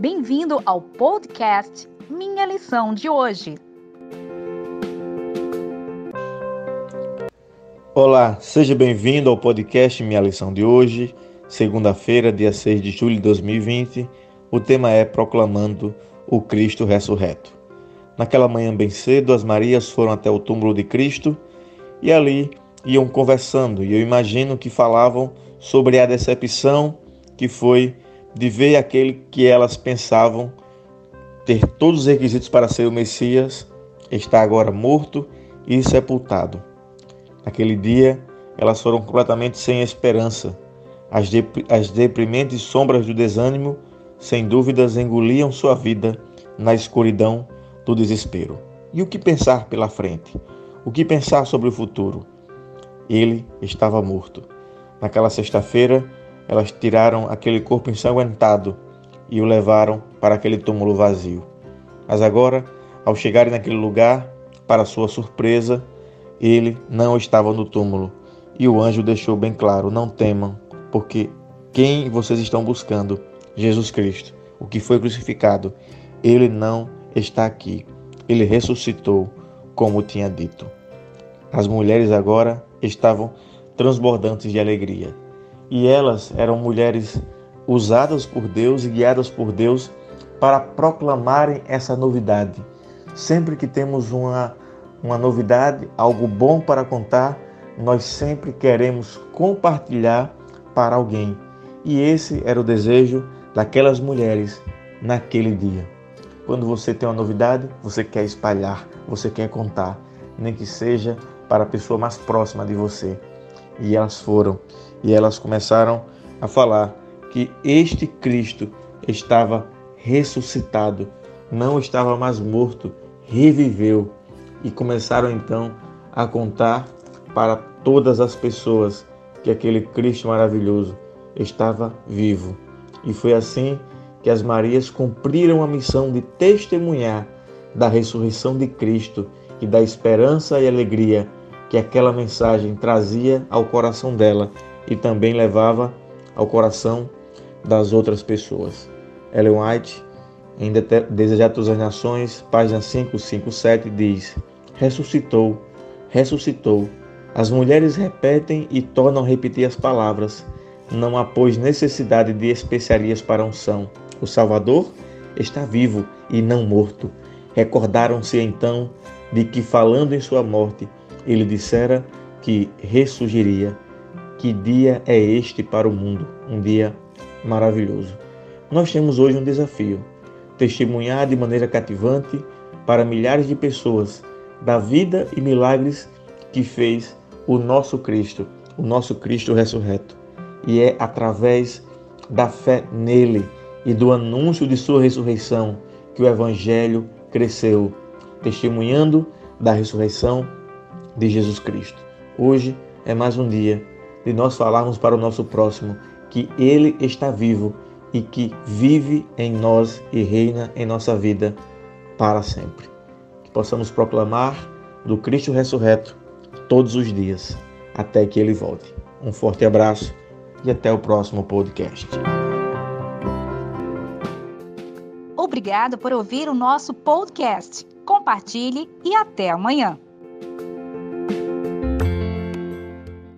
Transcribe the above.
Bem-vindo ao podcast Minha Lição de Hoje. Olá, seja bem-vindo ao podcast Minha Lição de Hoje, segunda-feira, dia 6 de julho de 2020. O tema é Proclamando o Cristo Ressurreto. Naquela manhã bem cedo, as Marias foram até o túmulo de Cristo e ali iam conversando, e eu imagino que falavam sobre a decepção que foi de ver aquele que elas pensavam ter todos os requisitos para ser o Messias, está agora morto e sepultado. Naquele dia, elas foram completamente sem esperança. As, as deprimentes sombras do desânimo, sem dúvidas, engoliam sua vida na escuridão do desespero. E o que pensar pela frente? O que pensar sobre o futuro? Ele estava morto. Naquela sexta-feira, elas tiraram aquele corpo ensanguentado e o levaram para aquele túmulo vazio. Mas agora, ao chegarem naquele lugar, para sua surpresa, ele não estava no túmulo. E o anjo deixou bem claro: não temam, porque quem vocês estão buscando, Jesus Cristo, o que foi crucificado, ele não está aqui. Ele ressuscitou, como tinha dito. As mulheres agora estavam transbordantes de alegria e elas eram mulheres usadas por Deus e guiadas por Deus para proclamarem essa novidade. Sempre que temos uma, uma novidade, algo bom para contar, nós sempre queremos compartilhar para alguém. E esse era o desejo daquelas mulheres naquele dia. Quando você tem uma novidade, você quer espalhar, você quer contar, nem que seja para a pessoa mais próxima de você. E elas foram e elas começaram a falar que este Cristo estava ressuscitado, não estava mais morto, reviveu. E começaram então a contar para todas as pessoas que aquele Cristo maravilhoso estava vivo. E foi assim que as Marias cumpriram a missão de testemunhar da ressurreição de Cristo e da esperança e alegria que aquela mensagem trazia ao coração dela e também levava ao coração das outras pessoas. Ellen White, em Desejados das Nações, página 557, diz: Ressuscitou, ressuscitou. As mulheres repetem e tornam a repetir as palavras. Não há, pois, necessidade de especiarias para unção. O Salvador está vivo e não morto. Recordaram-se então de que, falando em sua morte, ele dissera que ressurgiria. Que dia é este para o mundo? Um dia maravilhoso. Nós temos hoje um desafio: testemunhar de maneira cativante para milhares de pessoas da vida e milagres que fez o nosso Cristo, o nosso Cristo ressurreto. E é através da fé nele e do anúncio de sua ressurreição que o evangelho cresceu, testemunhando da ressurreição de Jesus Cristo. Hoje é mais um dia de nós falarmos para o nosso próximo que Ele está vivo e que vive em nós e reina em nossa vida para sempre. Que possamos proclamar do Cristo ressurreto todos os dias, até que Ele volte. Um forte abraço e até o próximo podcast. Obrigado por ouvir o nosso podcast. Compartilhe e até amanhã.